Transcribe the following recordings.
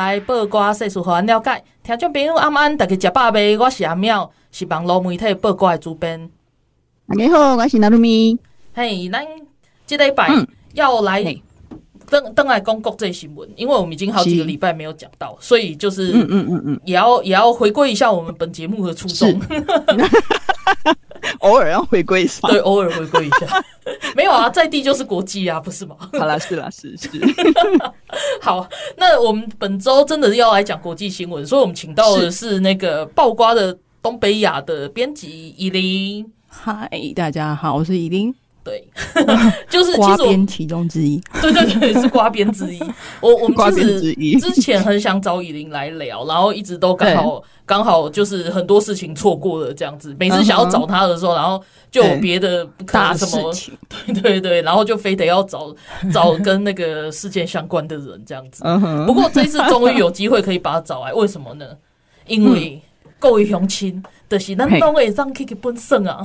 新闻，互你知；报瓜细事，互咱了解。听众朋友，晚安，大家食饱未？我是阿妙，是网络媒体报瓜的主编。大家好，我是娜露咪。嘿，咱这礼拜要来登登来公国际新闻，因为我们已经好几个礼拜没有讲到，所以就是嗯嗯嗯嗯，也要也要回归一下我们本节目的初衷，偶尔要回归一下，对，偶尔回归一下，没有啊，在地就是国际啊，不是吗？好啦，是啦，是是。好，那我们本周真的要来讲国际新闻，所以我们请到的是那个爆瓜的东北亚的编辑伊琳。嗨，大家好，我是伊琳。对，就是瓜编其中之一。对对对，是瓜边之一。我我们其实之前很想找以琳来聊，然后一直都刚好刚好就是很多事情错过了这样子。每次想要找他的时候，然后就有别的大什么，对对对，然后就非得要找 找跟那个事件相关的人这样子。不过这一次终于有机会可以把他找来，为什么呢？因为够有雄心。就是咱拢会让 Kiki 本身啊，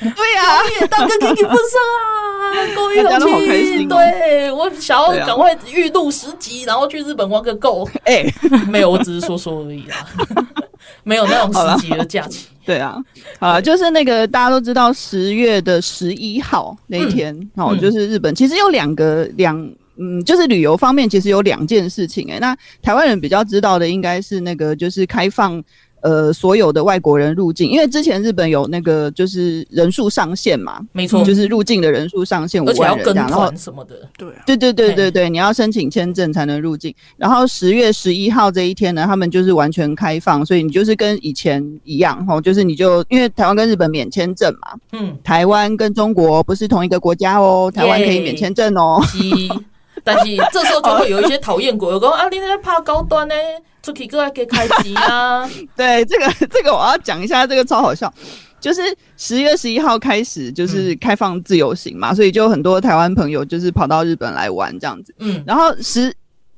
对呀，也当个 Kiki 本身啊，够有开心。对，我想要赶快预录十集，然后去日本玩个够。哎，没有，我只是说说而已啊，没有那种十集的假期。对啊，啊，就是那个大家都知道，十月的十一号那一天，哦，就是日本其实有两个两，嗯，就是旅游方面其实有两件事情。哎，那台湾人比较知道的应该是那个就是开放。呃，所有的外国人入境，因为之前日本有那个就是人数上限嘛，没错，就是入境的人数上限五万人，然后什么的，对，对对对对对，你要申请签证才能入境。然后十月十一号这一天呢，他们就是完全开放，所以你就是跟以前一样齁，就是你就因为台湾跟日本免签证嘛，嗯，台湾跟中国不是同一个国家哦，台湾可以免签证哦。但是这时候就会有一些讨厌鬼，我说啊，你在怕高端呢，出去过来给开机啊。对，这个 这个我要讲一下，这个超好笑，就是十月十一号开始就是开放自由行嘛，嗯、所以就很多台湾朋友就是跑到日本来玩这样子。嗯，然后十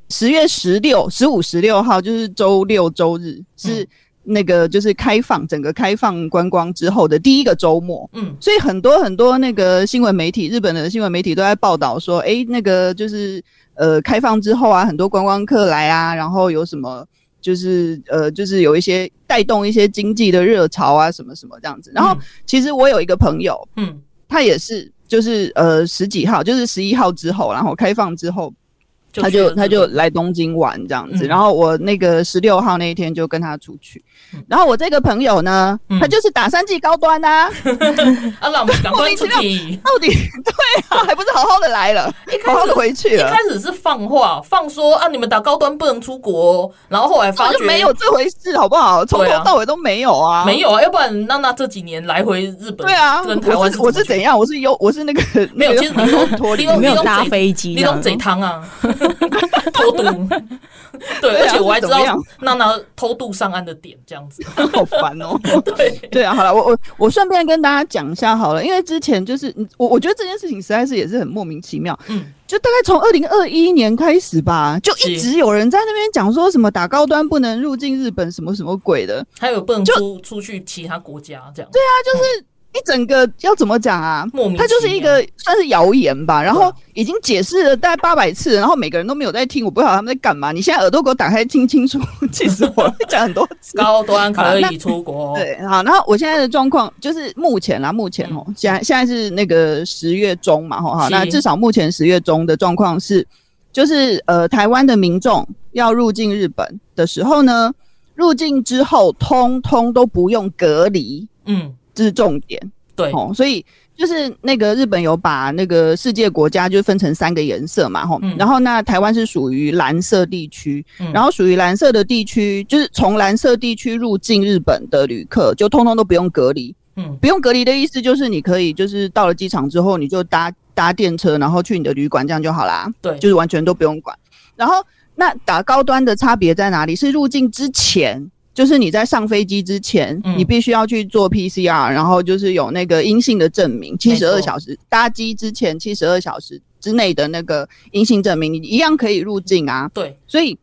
十月十六、十五、十六号就是周六周日是。嗯那个就是开放整个开放观光之后的第一个周末，嗯，所以很多很多那个新闻媒体，日本的新闻媒体都在报道说，诶，那个就是呃开放之后啊，很多观光客来啊，然后有什么就是呃就是有一些带动一些经济的热潮啊，什么什么这样子。然后其实我有一个朋友，嗯，他也是就是呃十几号，就是十一号之后，然后开放之后。他就他就来东京玩这样子，然后我那个十六号那一天就跟他出去，然后我这个朋友呢，他就是打三 G 高端呐，啊，那我们赶快出去，到底 对啊，还不是好好的来了，好好的回去了。一开始是放话放说啊，你们打高端不能出国，然后后来发觉没有这回事，好不好？从头到尾都没有啊，没有啊，要不然娜娜这几年来回日本，对啊，跟台湾我是怎样？我是优，我是那个没有，其实你都脱离，没有搭飞机，你用贼汤啊。偷渡，对，而且我还知道娜娜偷渡上岸的点，这样子，好烦哦。对，对啊，好了，我我我顺便跟大家讲一下好了，因为之前就是我我觉得这件事情实在是也是很莫名其妙，嗯，就大概从二零二一年开始吧，就一直有人在那边讲说什么打高端不能入境日本，什么什么鬼的，还有不能出出去其他国家这样，对啊，就是。一整个要怎么讲啊？它就是一个算是谣言吧，然后已经解释了大概八百次，然后每个人都没有在听，我不知道他们在干嘛。你现在耳朵给我打开听清楚，气死我了！讲很多次，高端可以出国。对，好，然后我现在的状况就是目前啦，目前哦，现在现在是那个十月中嘛，哈，那至少目前十月中的状况是，就是呃，台湾的民众要入境日本的时候呢，入境之后通通都不用隔离，嗯。这是重点，对哦，所以就是那个日本有把那个世界国家就分成三个颜色嘛，吼、嗯，然后那台湾是属于蓝色地区，嗯、然后属于蓝色的地区，就是从蓝色地区入境日本的旅客就通通都不用隔离，嗯，不用隔离的意思就是你可以就是到了机场之后，你就搭搭电车，然后去你的旅馆，这样就好啦。对，就是完全都不用管。然后那打高端的差别在哪里？是入境之前，就是你在上飞机之前，嗯、你必须要去做 PCR，然后就是有那个阴性的证明，七十二小时搭机之前七十二小时之内的那个阴性证明，你一样可以入境啊。对，所以。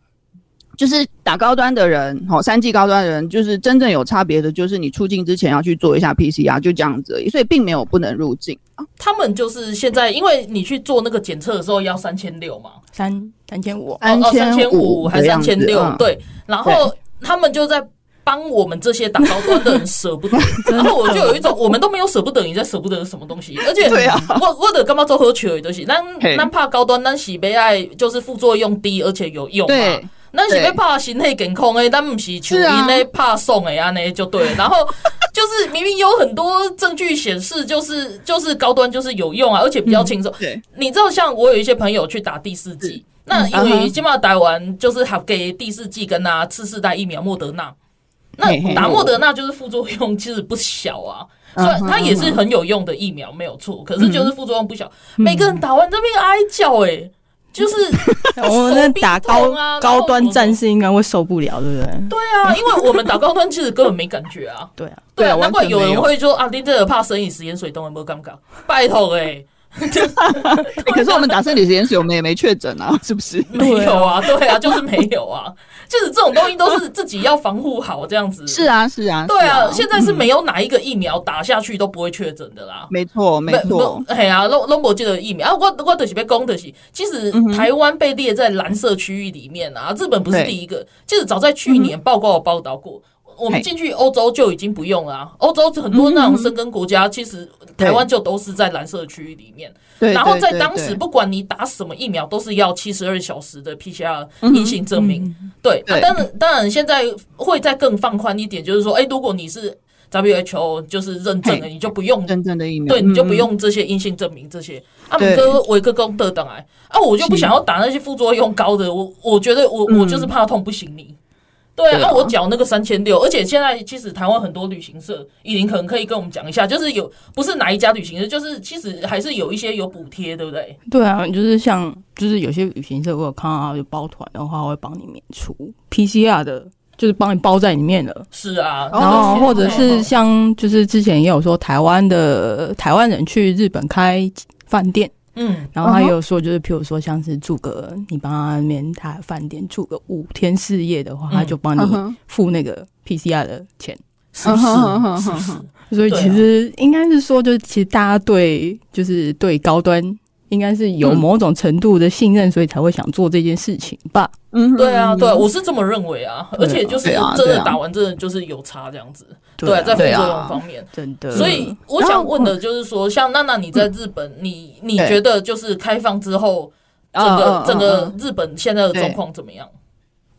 就是打高端的人，哦，三 G 高端的人，就是真正有差别的，就是你出境之前要去做一下 PCR，就这样子而已，所以并没有不能入境。他们就是现在，因为你去做那个检测的时候要三千六嘛，三三千五，三千五还是三千六？嗯、对，然后他们就在帮我们这些打高端的人舍不得，然后我就有一种，我们都没有舍不得，你在舍不得什么东西？而且，对啊，我我的干嘛做喝酒的东西？那那怕高端，那喜悲爱就是副作用低，而且有用嘛。咱是要怕身体健康诶，咱不是求因咧怕送诶安尼就对。然后就是明明有很多证据显示，就是就是高端就是有用啊，而且比较轻松。对，你知道像我有一些朋友去打第四剂，那因为今嘛打完就是还给第四季跟啊次世代疫苗莫德纳，那打莫德纳就是副作用其实不小啊，虽然它也是很有用的疫苗没有错，可是就是副作用不小。每个人打完这边哀叫诶。就是我们那打高高端战士应该会受不了，对不对？对啊，因为我们打高端其实根本没感觉啊。对啊，对啊，难怪有人会说啊，你这个怕生理食盐水都有没有尴尬？拜托哎。可是我们打生理食盐水，我们也没确诊啊，是不是？没有啊，对啊，就是没有啊，就是这种东西都是自己要防护好，这样子。是啊，是啊，对啊，现在是没有哪一个疫苗打下去都不会确诊的啦。没错，没错。哎呀，龙龙博记得疫苗啊，我我就是被攻的是，其实台湾被列在蓝色区域里面啊，日本不是第一个，其实早在去年报告有报道过。我们进去欧洲就已经不用了啊，欧洲很多那种生根国家，其实台湾就都是在蓝色区域里面。然后在当时，不管你打什么疫苗，都是要七十二小时的 PCR 阴性证明。对，当然当然现在会再更放宽一点，就是说，哎，如果你是 WHO 就是认证的，你就不用真正的疫苗，对，你就不用这些阴性证明这些。阿，姆哥维克功德等来啊，我就不想要打那些副作用高的，我我觉得我我就是怕痛不行你。对啊，那、啊、我缴那个三千六，而且现在其实台湾很多旅行社，依林可能可以跟我们讲一下，就是有不是哪一家旅行社，就是其实还是有一些有补贴，对不对？对啊，就是像就是有些旅行社如果看到有包团的话，会帮你免除 PCR 的，就是帮你包在里面了。是啊，然后或者是像就是之前也有说台湾的台湾人去日本开饭店。嗯，然后他有说，就是譬如说，像是住个你帮他那边他饭店住个五天四夜的话，他就帮你付那个 PCR 的钱，是是是？所以其实应该是说，就是其实大家对就是对高端应该是有某种程度的信任，所以才会想做这件事情吧。嗯，对啊，对，我是这么认为啊。而且就是真的打完，真的就是有差这样子。对，在副作用方面，真的。所以我想问的就是说，像娜娜你在日本，你你觉得就是开放之后，整个整个日本现在的状况怎么样？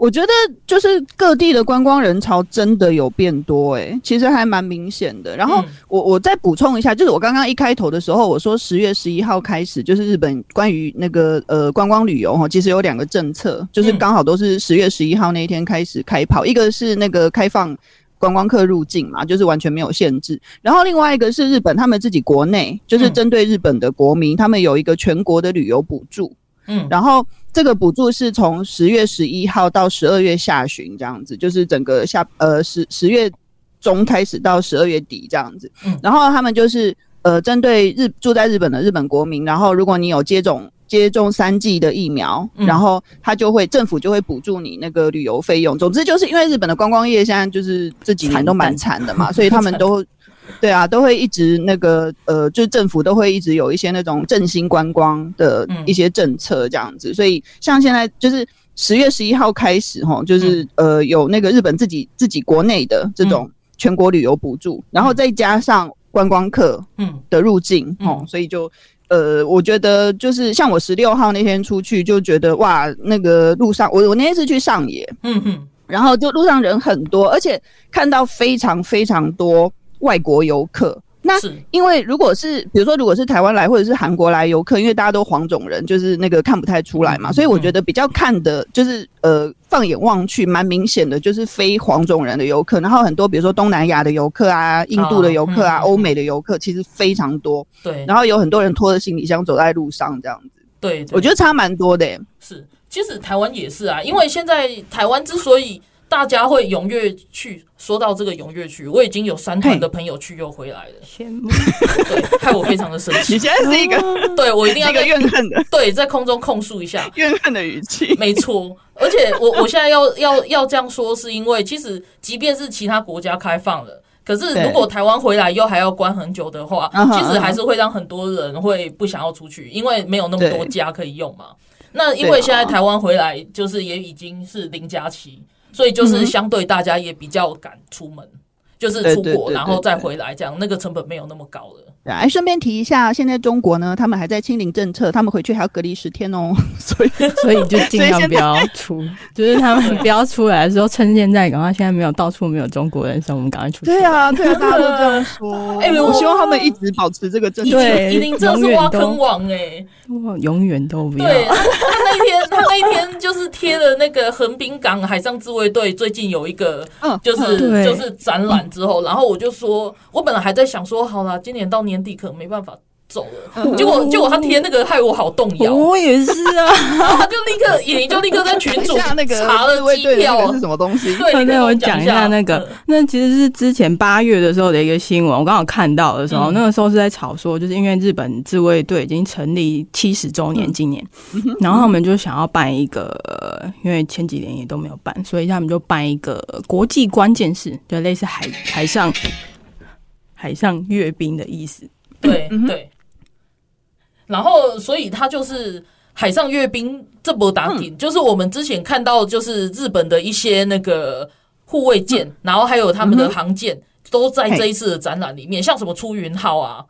我觉得就是各地的观光人潮真的有变多，诶，其实还蛮明显的。然后我我再补充一下，就是我刚刚一开头的时候，我说十月十一号开始，就是日本关于那个呃观光旅游哈，其实有两个政策，就是刚好都是十月十一号那一天开始开跑，一个是那个开放。观光客入境嘛，就是完全没有限制。然后另外一个是日本，他们自己国内就是针对日本的国民，嗯、他们有一个全国的旅游补助。嗯，然后这个补助是从十月十一号到十二月下旬这样子，就是整个下呃十十月中开始到十二月底这样子。嗯，然后他们就是呃针对日住在日本的日本国民，然后如果你有接种。接种三剂的疫苗，然后他就会政府就会补助你那个旅游费用。总之就是因为日本的观光业现在就是这几年都蛮惨的嘛，所以他们都对啊，都会一直那个呃，就是政府都会一直有一些那种振兴观光的一些政策这样子。所以像现在就是十月十一号开始哈，就是呃有那个日本自己自己国内的这种全国旅游补助，然后再加上观光客嗯。的入境哦，所以就。呃，我觉得就是像我十六号那天出去，就觉得哇，那个路上，我我那天是去上野，嗯嗯，然后就路上人很多，而且看到非常非常多外国游客，那因为如果是比如说如果是台湾来或者是韩国来游客，因为大家都黄种人，就是那个看不太出来嘛，所以我觉得比较看的就是呃放眼望去蛮明显的，就是非黄种人的游客，然后很多比如说东南亚的游客啊、印度的游客啊、欧美的游客，其实非常多。对，然后有很多人拖着行李箱走在路上这样子。对，我觉得差蛮多的。是，其实台湾也是啊，因为现在台湾之所以。大家会踊跃去，说到这个踊跃去，我已经有三团的朋友去又回来了，羡慕，对，害我非常的生气。你现在是一个，对我一定要一 个怨恨的，对，在空中控诉一下怨恨的语气，没错。而且我我现在要要要这样说，是因为其实即便是其他国家开放了，可是如果台湾回来又还要关很久的话，其实还是会让很多人会不想要出去，因为没有那么多家可以用嘛。那因为现在台湾回来就是也已经是零加七。所以就是相对大家也比较敢出门，嗯、就是出国然后再回来，这样那个成本没有那么高了。哎顺便提一下，现在中国呢，他们还在清零政策，他们回去还要隔离十天哦。所以，所以就尽量不要出，就是他们不要出来的时候，趁现在赶快，现在没有到处没有中国人，所以我们赶快出去。对啊，对啊，大家都这样说。哎、欸，我希望他们一直保持这个政策。对，一定这是挖坑王哎、欸，永远都不要。对，他那天，他那天就是贴了那个横滨港海上自卫队最近有一个，就是就是展览之后，然后我就说，我本来还在想说，好了，今年到年。年底可能没办法走了，结果结果他贴那个害我好动摇。我也是啊，他就立刻也就立刻在群组 查了机票。是什么东西。对，那我讲一下。那个，那其实是之前八月的时候的一个新闻，我刚好看到的时候，那个时候是在炒说，就是因为日本自卫队已经成立七十周年，今年，然后他们就想要办一个，因为前几年也都没有办，所以他们就办一个国际关键式，就类似海海上。海上阅兵的意思，对 对。然后，所以他就是海上阅兵这波打顶，就是我们之前看到，就是日本的一些那个护卫舰，然后还有他们的航舰，都在这一次的展览里面，像什么出云号啊，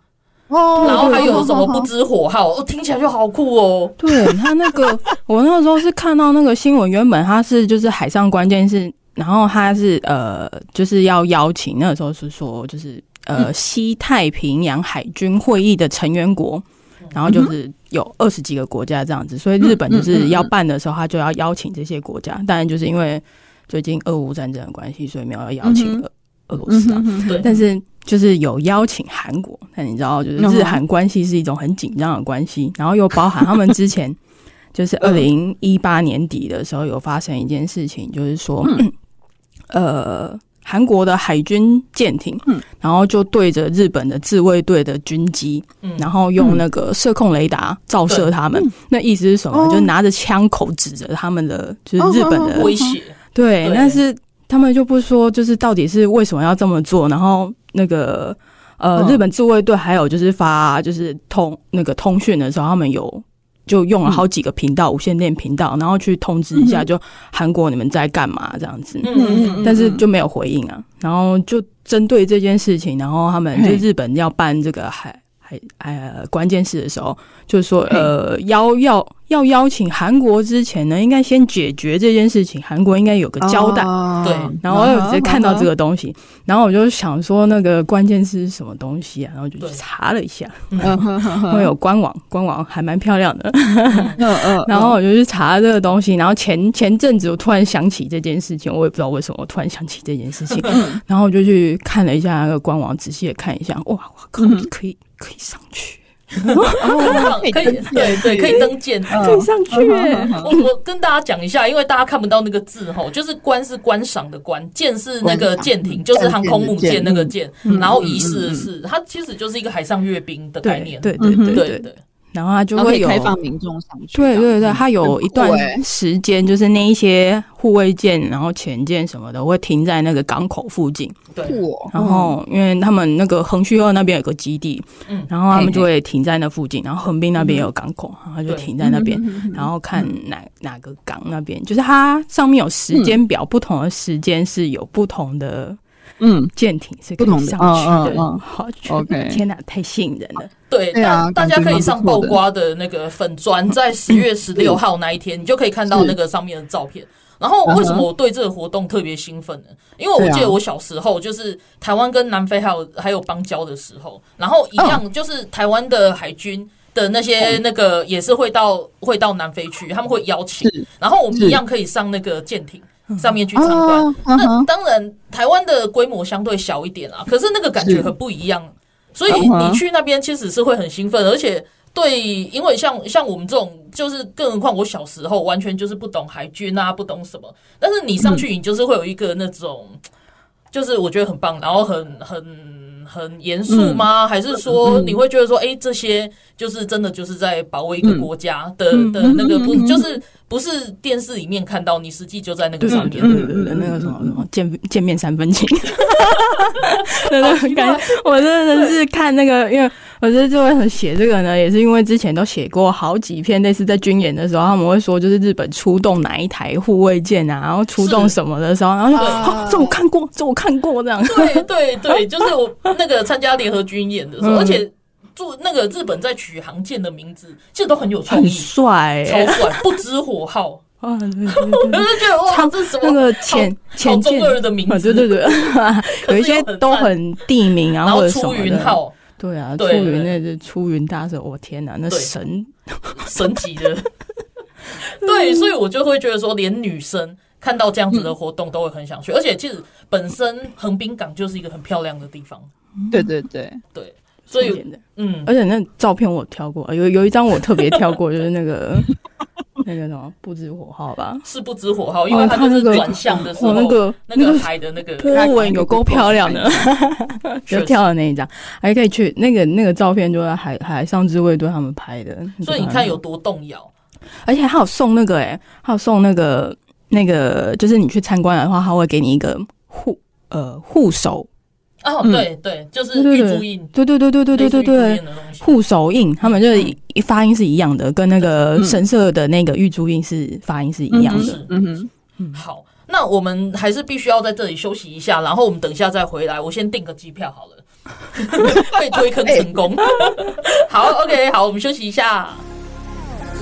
哦，然后还有什么不知火号，哦，听起来就好酷哦。对他那个，我那个时候是看到那个新闻，原本他是就是海上关键是，然后他是呃，就是要邀请，那个时候是说就是。呃，西太平洋海军会议的成员国，然后就是有二十几个国家这样子，所以日本就是要办的时候，他就要邀请这些国家。当然，就是因为最近俄乌战争的关系，所以没有要邀请俄俄罗斯啊。对，但是就是有邀请韩国。那你知道，就是日韩关系是一种很紧张的关系，然后又包含他们之前 就是二零一八年底的时候有发生一件事情，就是说，呃。韩国的海军舰艇，嗯，然后就对着日本的自卫队的军机，嗯，然后用那个射控雷达照射他们。那意思是什么？就拿着枪口指着他们的，就是日本的威胁。对，但是他们就不说，就是到底是为什么要这么做。然后那个呃，日本自卫队还有就是发就是通那个通讯的时候，他们有。就用了好几个频道，无线电频道，然后去通知一下，就韩国你们在干嘛这样子，但是就没有回应啊。然后就针对这件事情，然后他们就日本要办这个海海呃关键事的时候，就是说呃邀要。要邀请韩国之前呢，应该先解决这件事情。韩国应该有个交代，对。然后我有直接看到这个东西，然后我就想说，那个关键是什么东西啊？然后就去查了一下，会有官网，官网还蛮漂亮的。然后我就去查这个东西，然后前前阵子我突然想起这件事情，我也不知道为什么我突然想起这件事情，然后我就去看了一下那个官网，仔细的看一下，哇，可以可以可以上去。哦、可以，对对，可以登舰，可以上去。我我跟大家讲一下，因为大家看不到那个字吼，就是观是观赏的观，舰是那个舰艇，就是航空母舰那个舰，然后仪式的是，它其实就是一个海上阅兵的概念，对对对对。对。然后他就会有开放民众上去。对对对，他有一段时间，就是那一些护卫舰，然后潜舰什么的，会停在那个港口附近。对。然后，因为他们那个横须贺那边有个基地，嗯，然后他们就会停在那附近。然后横滨那边也有港口，然后就停在那边，然后看哪哪个港那边，就是它上面有时间表，不同的时间是有不同的。嗯，舰艇是可以上去的。好，OK，天哪，太吸引人了。对，大大家可以上爆瓜的那个粉砖，在十月十六号那一天，你就可以看到那个上面的照片。然后为什么我对这个活动特别兴奋呢？因为我记得我小时候就是台湾跟南非还有还有邦交的时候，然后一样就是台湾的海军的那些那个也是会到会到南非去，他们会邀请，然后我们一样可以上那个舰艇上面去参观。那当然台湾的规模相对小一点啊，可是那个感觉很不一样。所以你去那边其实是会很兴奋，而且对，因为像像我们这种，就是更何况我小时候完全就是不懂海军啊，不懂什么。但是你上去，你就是会有一个那种，就是我觉得很棒，然后很很。很严肃吗？还是说你会觉得说，哎，这些就是真的就是在保卫一个国家的的那个不，就是不是电视里面看到，你实际就在那个上面，对对对，那个什么什么见见面三分情，真的很，感觉我真的是看那个，因为我觉得就会很写这个呢，也是因为之前都写过好几篇，类似在军演的时候，他们会说就是日本出动哪一台护卫舰啊，然后出动什么的时候，然后就啊，这我看过，这我看过这样，对对对，就是我。那个参加联合军演的时候，而且做那个日本在取航舰的名字，其实都很有创意，很帅，超帅，不知火号。啊！我就觉得哇，这是什么？那个潜潜中二的名字，对对对，有一些都很地名啊，然后出云号，对啊，出云那是出云大社，我天哪，那神。神级的，对，所以我就会觉得说，连女生。看到这样子的活动都会很想去，而且其实本身横滨港就是一个很漂亮的地方。对对对。对，所以嗯，而且那照片我挑过，有有一张我特别挑过，就是那个 那个什么不知火号吧？是不知火号，因为它就是转向的时候，那个那个拍的那个波纹有够漂亮的，就挑的那一张，还可以去那个那个照片，就是海海上自卫队他们拍的，所以你看有多动摇，而且还有送那个哎，还有送那个。那个就是你去参观的话，他会给你一个护呃护手哦，对对，就是玉珠印，对对对对对对对对，护手印，他们就是发音是一样的，跟那个神社的那个玉珠印是发音是一样的。嗯哼，好，那我们还是必须要在这里休息一下，然后我们等一下再回来。我先订个机票好了，被推坑成功。好，OK，好，我们休息一下。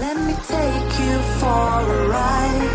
Let me take you for a ride.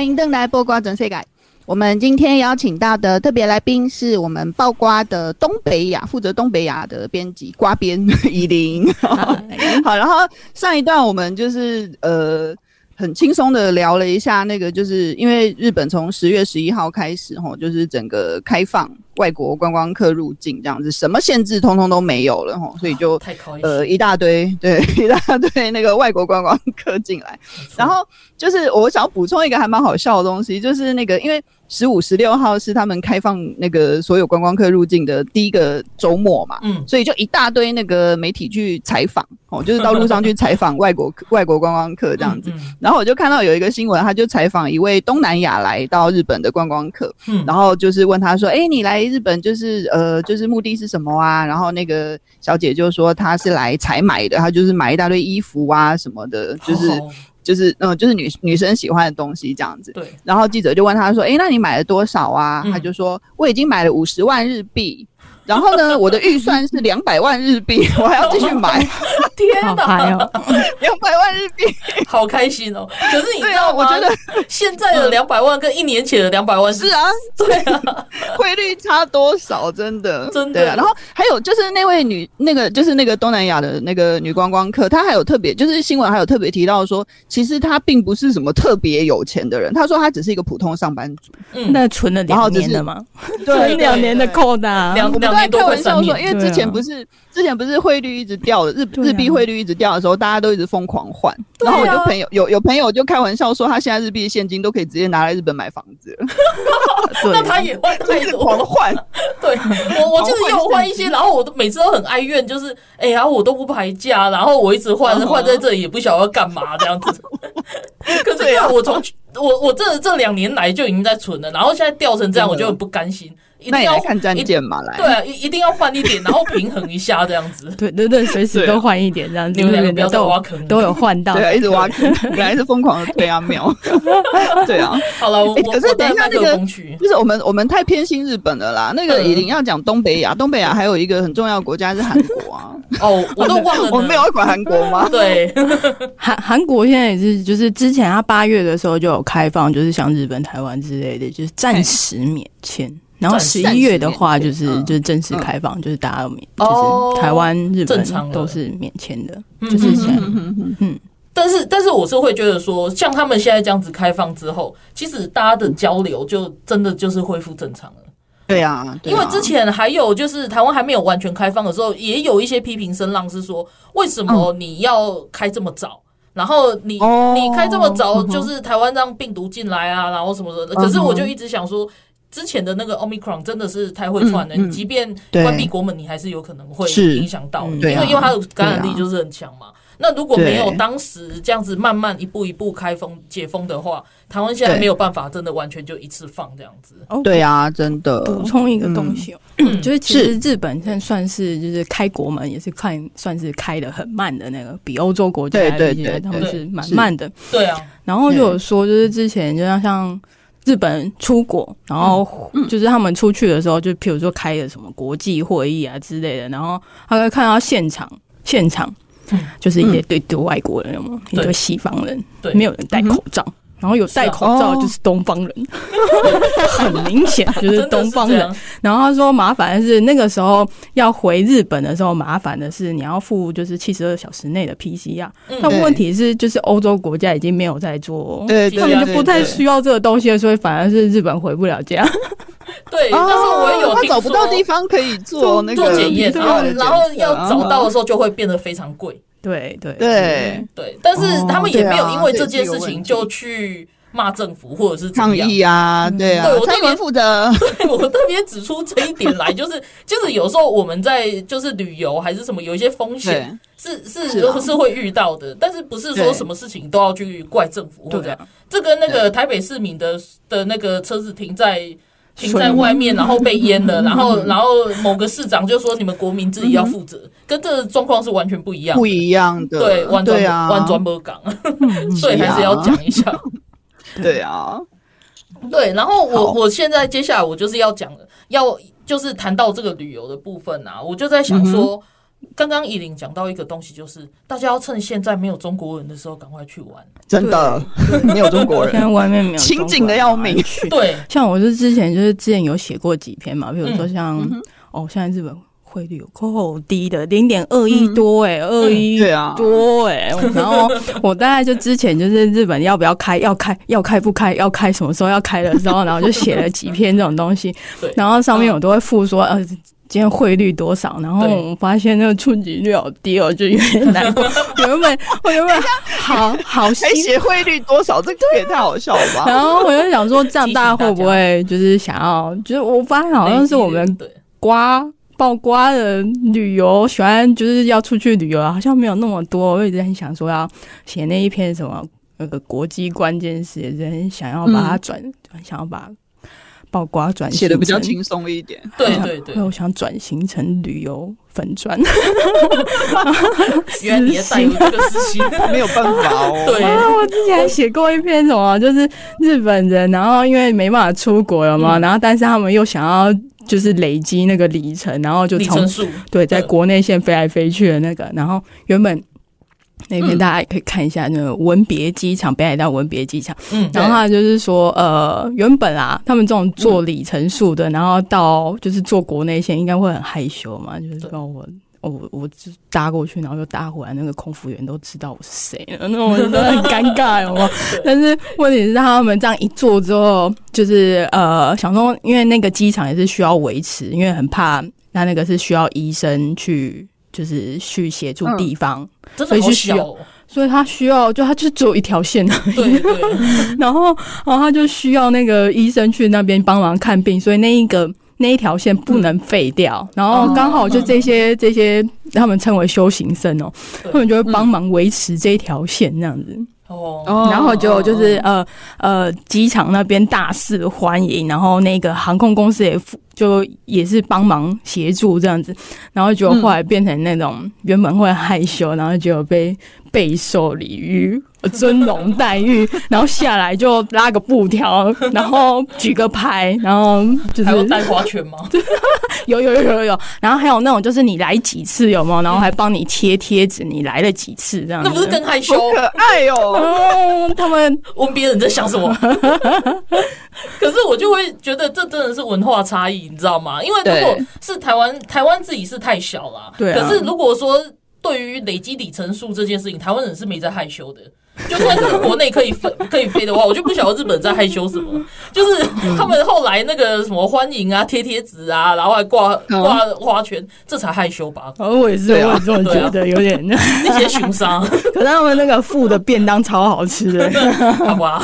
欢迎登来播瓜整世改。我们今天邀请到的特别来宾是我们爆瓜的东北亚负责东北亚的编辑瓜编以琳。好，然后上一段我们就是呃很轻松的聊了一下那个，就是因为日本从十月十一号开始吼，就是整个开放。外国观光客入境这样子，什么限制通通都没有了吼，所以就呃一大堆，对一大堆那个外国观光客进来，然后就是我想要补充一个还蛮好笑的东西，就是那个因为。十五、十六号是他们开放那个所有观光客入境的第一个周末嘛，嗯，所以就一大堆那个媒体去采访，哦，就是到路上去采访外国 外国观光客这样子。然后我就看到有一个新闻，他就采访一位东南亚来到日本的观光客，嗯，然后就是问他说：“哎，你来日本就是呃，就是目的是什么啊？”然后那个小姐就说她是来采买的，她就是买一大堆衣服啊什么的，就是。就是嗯，就是女女生喜欢的东西这样子。对。然后记者就问他说：“诶，那你买了多少啊？”他就说：“我已经买了五十万日币。”然后呢，我的预算是两百万日币，我还要继续买。天哪，两百万日币，好开心哦！可是你知道吗？我觉得现在的两百万跟一年前的两百万是啊，对啊，汇率差多少？真的，真的。然后还有就是那位女，那个就是那个东南亚的那个女观光客，她还有特别，就是新闻还有特别提到说，其实她并不是什么特别有钱的人，她说她只是一个普通上班族。嗯，那存了两年的吗？存，两年的扣的，两两年开玩笑说，因为之前不是之前不是汇率一直掉的，日日币汇率一直掉的时候，大家都一直疯狂换。然后我就朋友有有朋友就开玩笑说，他现在日币的现金都可以直接拿来日本买房子了。那他也换，一直狂换。对，我我就是要换一些，然后我都每次都很哀怨，就是哎呀，我都不排价，然后我一直换 换在这里，也不晓得要干嘛这样子。可是呀，我从我我这这两年来就已经在存了，然后现在掉成这样，我就很不甘心。一定要看战舰嘛，来对啊，一一定要换一点，然后平衡一下这样子。对对对，随时都换一点这样子。你们两个不要再挖坑，都有换到，对啊，一直挖坑，本来是疯狂的推阿喵。对啊，好了，我可是等一下那个，就是我们我们太偏心日本了啦。那个一定要讲东北亚，东北亚还有一个很重要的国家是韩国啊。哦，我都忘了，我们没有要管韩国吗？对，韩韩国现在也是，就是之前他八月的时候就有开放，就是像日本、台湾之类的，就是暂时免签。然后十一月的话，就是就是正式开放，就是大家免，就是台湾、日本都是免签的，就是现在，嗯。但是但是我是会觉得说，像他们现在这样子开放之后，其实大家的交流就真的就是恢复正常了。对啊，因为之前还有就是台湾还没有完全开放的时候，也有一些批评声浪是说，为什么你要开这么早？然后你你开这么早，就是台湾让病毒进来啊，然后什么的。可是我就一直想说。之前的那个 Omicron 真的是太会传了，你即便关闭国门，你还是有可能会影响到，因为因为它的感染力就是很强嘛。那如果没有当时这样子慢慢一步一步开封解封的话，台湾现在没有办法真的完全就一次放这样子。对啊，真的。补充一个东西哦，就是其实日本现在算是就是开国门也是看算是开的很慢的那个，比欧洲国家来比起来，他们是蛮慢的。对啊，然后就有说就是之前就像像。日本出国，然后就是他们出去的时候，就譬如说开了什么国际会议啊之类的，然后他会看到现场，现场就是一些对对外国人嘛，一堆西方人，没有人戴口罩。然后有戴口罩就是东方人，很明显就是 东方人。然后他说麻烦的是那个时候要回日本的时候，麻烦的是你要付就是七十二小时内的 PCR。但问题是就是欧洲国家已经没有在做，他们就不太需要这个东西，所以反而是日本回不了家。对，但是我也有他找不到地方可以做那个做检验，然后然后要找到的时候就会变得非常贵。对对。对。对，但是他们也没有因为这件事情就去骂政府或者是抗议啊，对啊，我特别负责，对我特别指出这一点来，就是就是有时候我们在就是旅游还是什么有一些风险是是是会遇到的，但是不是说什么事情都要去怪政府或者这跟那个台北市民的的那个车子停在。停在外面，然后被 淹了，然后然后某个市长就说：“你们国民自己要负责。”跟这个状况是完全不一样，不一样的。对，完全完全不港，所以还是要讲一下。对啊，对。然后我我现在接下来我就是要讲的，要就是谈到这个旅游的部分啊，我就在想说。刚刚以琳讲到一个东西，就是大家要趁现在没有中国人的时候赶快去玩。真的没有中国人，现在外面没有，清静的要命。对，像我是之前就是之前有写过几篇嘛，比如说像哦，现在日本汇率有够低的，零点二一多哎，二一多哎。然后我大概就之前就是日本要不要开，要开要开不开，要开什么时候要开的时候，然后就写了几篇这种东西。然后上面我都会附说呃。今天汇率多少？然后我发现那个触及率好低哦，就有点 难过。原本我原本好好写汇率多少，这个也太好笑了吧？然后我就想说，这样大家会不会就是想要？就是我发现好像是我们瓜爆瓜的旅游喜欢，就是要出去旅游，好像没有那么多。我一直很想说要写那一篇什么那个国际关键词，也是很想要把它转，想要把。包括转型写的比较轻松一点。对对对，我想转型成旅游粉专。原来你也带有这个私心，没有办法哦。对，我之前写过一篇什么，就是日本人，然后因为没办法出国了嘛，嗯、然后但是他们又想要就是累积那个里程，然后就从对在国内线飞来飞去的那个，然后原本。那边大家也可以看一下那个文别机场，北海道文别机场。嗯，然后他就是说，呃，原本啊，他们这种做里程数的，然后到就是做国内线，应该会很害羞嘛，就是说我我我就搭过去，然后又搭回来，那个空服员都知道我是谁了，那种都很尴尬，有吗？但是问题是，他们这样一做之后，就是呃，想说，因为那个机场也是需要维持，因为很怕，那那个是需要医生去。就是去协助地方，嗯、所以是需要，所以他需要，就他就只有一条线而已。对对。然后，然后他就需要那个医生去那边帮忙看病，所以那一个那一条线不能废掉。嗯、然后刚好就这些、嗯、这些，他们称为修行僧哦，他们就会帮忙维持这一条线这样子。哦，然后就就是呃呃，机场那边大肆欢迎，然后那个航空公司也就也是帮忙协助这样子，然后就后来变成那种原本会害羞，然后就被备受礼遇。尊荣待遇，然后下来就拉个布条，然后举个牌，然后就是还有带花圈吗？有有有有有，然后还有那种就是你来几次有没有？然后还帮你贴贴纸，你来了几次这样子？那不是更害羞？可爱哦！嗯、他们问别人在想什么？可是我就会觉得这真的是文化差异，你知道吗？因为如果是台湾，台湾自己是太小了。对、啊。可是如果说对于累积里程数这件事情，台湾人是没在害羞的。就算是国内可以飞 可以飞的话，我就不晓得日本在害羞什么。就是他们后来那个什么欢迎啊、贴贴纸啊，然后还挂挂花圈，这才害羞吧？哦，我也是，我也这么觉得，有点那些熊伤。可是他们那个富的便当超好吃的，好吧？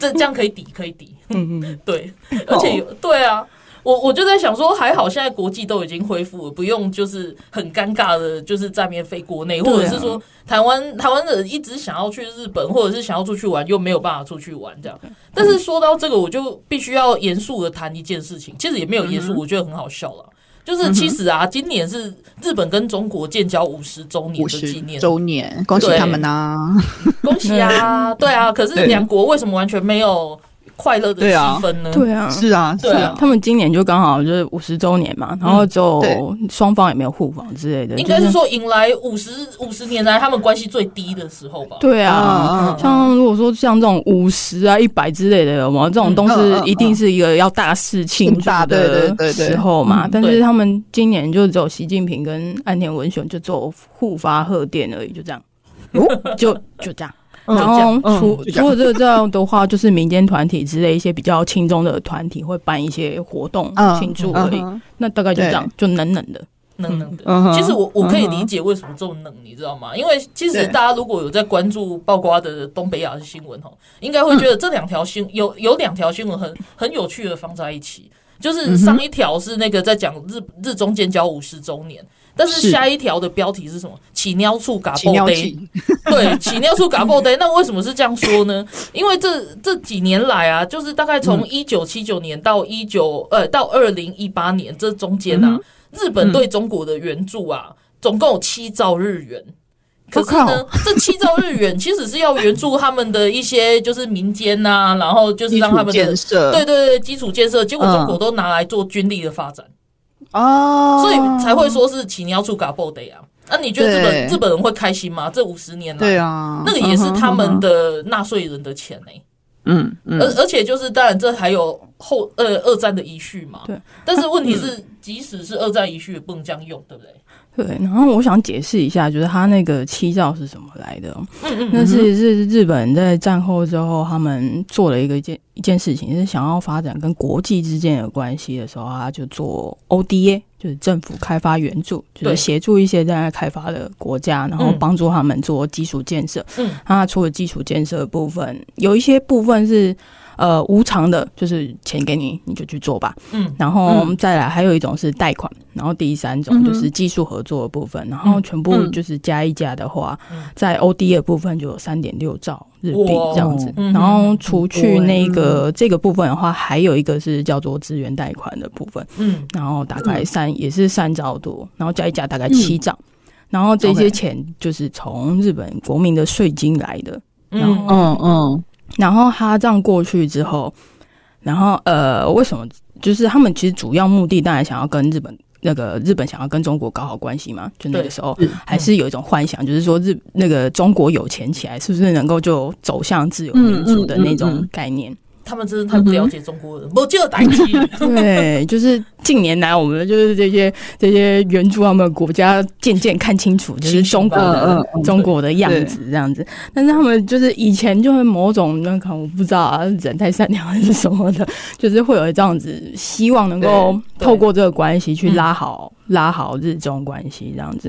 这这样可以抵，可以抵。嗯嗯，对，而且有对啊。我我就在想说，还好现在国际都已经恢复了，不用就是很尴尬的，就是在面飞国内，或者是说台湾台湾人一直想要去日本，或者是想要出去玩，又没有办法出去玩这样。但是说到这个，我就必须要严肃的谈一件事情，其实也没有严肃，我觉得很好笑了。就是其实啊，今年是日本跟中国建交五十周年的纪念周年，恭喜他们呐！恭喜啊！对啊，可是两国为什么完全没有？快乐的气氛呢？对啊，是啊，对啊。他们今年就刚好就是五十周年嘛，然后就双方也没有互访之类的。应该是说迎来五十五十年来他们关系最低的时候吧？对啊，像如果说像这种五十啊、一百之类的，有没有这种东西一定是一个要大事庆祝的时候嘛？但是他们今年就只有习近平跟岸田文雄就做互发贺电而已，就这样，就就这样。然后除除了这个这样的话，就是民间团体之类一些比较轻松的团体会办一些活动庆祝而已。那大概就这样，就冷冷的，冷冷的。其实我我可以理解为什么这么冷，你知道吗？因为其实大家如果有在关注曝光的东北亚的新闻哈，应该会觉得这两条新有有两条新闻很很有趣的放在一起。就是上一条是那个在讲日日中建交五十周年。但是下一条的标题是什么？起尿处嘎爆杯，对，起尿处嘎爆杯。那为什么是这样说呢？因为这这几年来啊，就是大概从一九七九年到一九呃到二零一八年这中间啊，日本对中国的援助啊，总共有七兆日元。可是呢，这七兆日元其实是要援助他们的一些就是民间呐，然后就是让他们的建设，对对对，基础建设，结果中国都拿来做军力的发展。哦，所以才会说是起尿处嘎布的呀。那你觉得日本日本人会开心吗？这五十年来，对啊，那个也是他们的纳税人的钱呢。嗯，而而且就是当然这还有后呃二战的遗绪嘛。对，但是问题是，即使是二战遗绪也不能这样用，对不对？对，然后我想解释一下，就是他那个七兆是什么来的？那是是日本在战后之后，他们做了一个一件一件事情，是想要发展跟国际之间的关系的时候，他就做 ODA，就是政府开发援助，就是协助一些在开发的国家，然后帮助他们做基础建设。嗯，他除了基础建设部分，有一些部分是。呃，无偿的，就是钱给你，你就去做吧。嗯，然后再来，还有一种是贷款，然后第三种就是技术合作的部分，然后全部就是加一加的话，在 ODA 的部分就有三点六兆。日币这样子。然后除去那个这个部分的话，还有一个是叫做资源贷款的部分，嗯，然后大概三也是三兆多，然后加一加大概七兆，然后这些钱就是从日本国民的税金来的，嗯。嗯嗯，然后他这样过去之后，然后呃，为什么？就是他们其实主要目的当然想要跟日本。那个日本想要跟中国搞好关系嘛？就那个时候还是有一种幻想，就是说日那个中国有钱起来，是不是能够就走向自由民主的那种概念？他们真的太不了解中国人，我就打击。对，就是近年来，我们就是这些这些援助他们国家，渐渐看清楚，就是中国的中国的样子这样子。但是他们就是以前就会某种那可能我不知道啊，人太善良还是什么的，就是会有这样子，希望能够透过这个关系去拉好拉好日中关系这样子。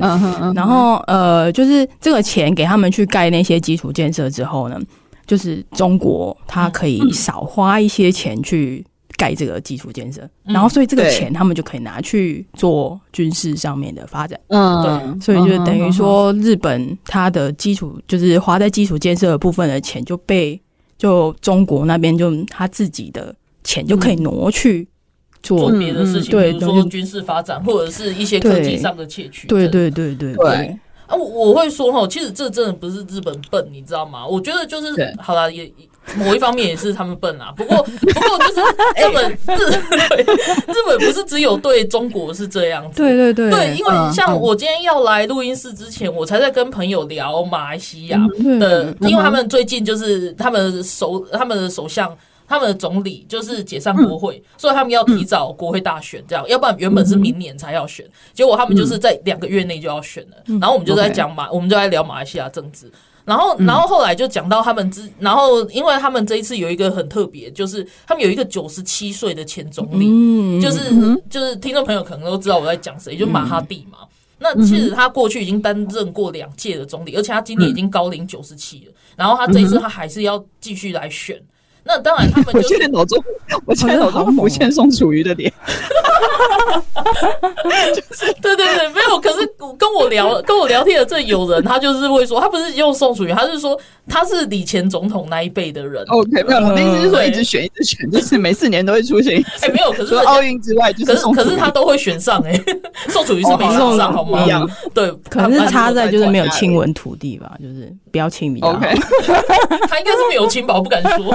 然后呃，就是这个钱给他们去盖那些基础建设之后呢，就是中国，它可以少花一些钱去盖这个基础建设，嗯、然后所以这个钱他们就可以拿去做军事上面的发展。嗯，对，所以就等于说，日本它的基础就是花在基础建设的部分的钱就被就中国那边就他自己的钱就可以挪去做别的事情，对，比如说军事发展或者是一些科技上的窃取。对对对对。对。对啊，我我会说哈，其实这真的不是日本笨，你知道吗？我觉得就是好啦，也某一方面也是他们笨啊。不过不过就是 日本日日本不是只有对中国是这样子，对对对对，因为像我今天要来录音室之前，我才在跟朋友聊马来西亚的，因为他们最近就是他们首他们的首相。他们的总理就是解散国会，所以他们要提早国会大选，这样，要不然原本是明年才要选，结果他们就是在两个月内就要选了。然后我们就在讲马，我们就在聊马来西亚政治。然后，然后后来就讲到他们之，然后因为他们这一次有一个很特别，就是他们有一个九十七岁的前总理，就是就是听众朋友可能都知道我在讲谁，就马哈蒂嘛。那其实他过去已经担任过两届的总理，而且他今年已经高龄九十七了。然后他这一次他还是要继续来选。那当然，他们、就是、我现在脑中，我现在脑中浮现宋楚瑜的脸，就 是对对对，没有。可是跟我聊跟我聊天的这有人，他就是会说，他不是用宋楚瑜，他是说他是李前总统那一辈的人。OK，没有，我的意思是说一直选一直选，就是每四年都会出现。哎，没有，可是奥运之外，就是可是他都会选上哎。宋楚瑜是没选上，好吗？对，可能是差在就是没有亲吻土地吧，就是不要亲比较好。他应该是没有亲吧，我不敢说。